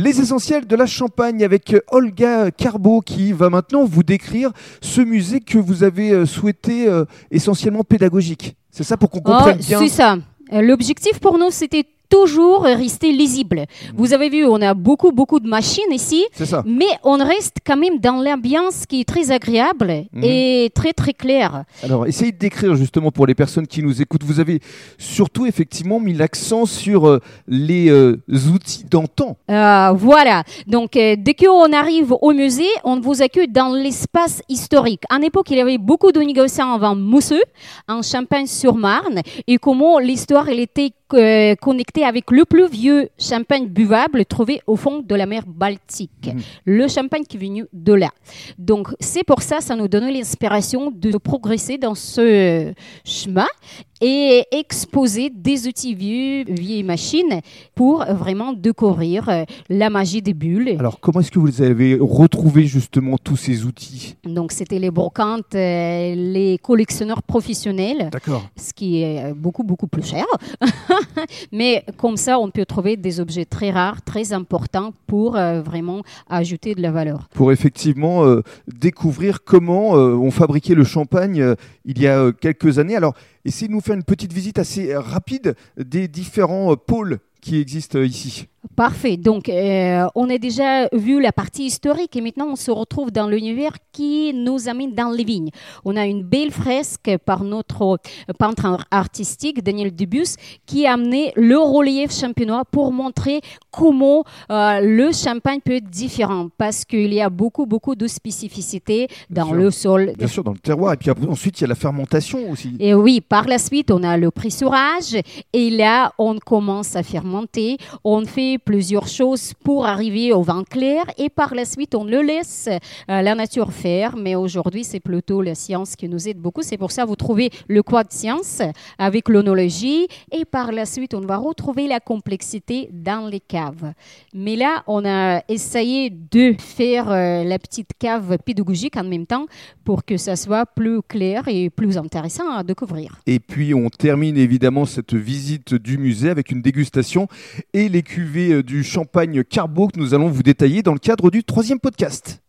Les essentiels de la Champagne avec Olga Carbo qui va maintenant vous décrire ce musée que vous avez euh, souhaité euh, essentiellement pédagogique. C'est ça pour qu'on comprenne Oh, bien C'est ça. Euh, L'objectif pour nous, c'était toujours rester lisible. Vous avez vu, on a beaucoup, beaucoup de machines ici. Mais on reste quand même dans l'ambiance qui est très agréable Mhm. et très très claire. Alors, essayez de décrire justement pour les personnes qui nous écoutent. Vous avez surtout effectivement mis l'accent sur euh, les euh, outils d'antan. Euh, voilà. Donc, dès qu'on arrive au musée, on vous accueille dans l'espace historique. En époque, il y avait beaucoup de négociants avant Mousseux, en Champagne-sur-Marne, et comment l'histoire elle était euh, connectée avec le plus vieux champagne buvable trouvé au fond de la mer Baltique. Mhm. Le champagne qui est venu de là. Donc, c'est pour ça, ça nous donne l'inspiration de progresser dans ce chemin et exposer des outils vieux, vieilles machines pour vraiment découvrir euh, la magie des bulles. Alors, comment est-ce que vous avez retrouvé justement tous ces outils? Donc, c'était les brocantes, euh, les collectionneurs professionnels, D'accord. ce qui est euh, beaucoup, beaucoup plus cher. Mais comme ça, on peut trouver des objets très rares, très importants pour vraiment ajouter de la valeur. Pour effectivement euh, découvrir comment euh, on fabriquait le champagne euh, il y a quelques années. Alors, essayez de nous faire une petite visite assez euh, rapide des différents euh, pôles qui existent euh, ici. Parfait. Donc, euh, on a déjà vu la partie historique et maintenant on se retrouve dans l'univers qui nous amène dans les vignes. On a une belle fresque par notre peintre ar- artistique, Daniel Dubus, qui a amené le relief champenois pour montrer comment euh, le champagne peut être différent parce qu'il y a beaucoup, beaucoup de spécificités dans sûr. le sol. Bien sûr, dans le terroir. Et puis ensuite, il y a la fermentation aussi. Et oui, par la suite, on a le pressurage et là, on commence à fermenter. On fait plusieurs choses pour arriver au vin clair et par la suite, on le laisse euh, la nature faire. Mais aujourd'hui, c'est plutôt la science qui nous aide beaucoup. C'est pour ça que vous trouvez le quad science avec l'onologie et par la suite, on va retrouver la complexité dans les caves. Mais là, on a essayé de faire euh, la petite cave pédagogique en même temps pour que ça soit plus clair et plus intéressant à découvrir. Et puis, on termine évidemment cette visite du musée avec une dégustation et les cuvées du champagne Carbo que nous allons vous détailler dans le cadre du troisième podcast.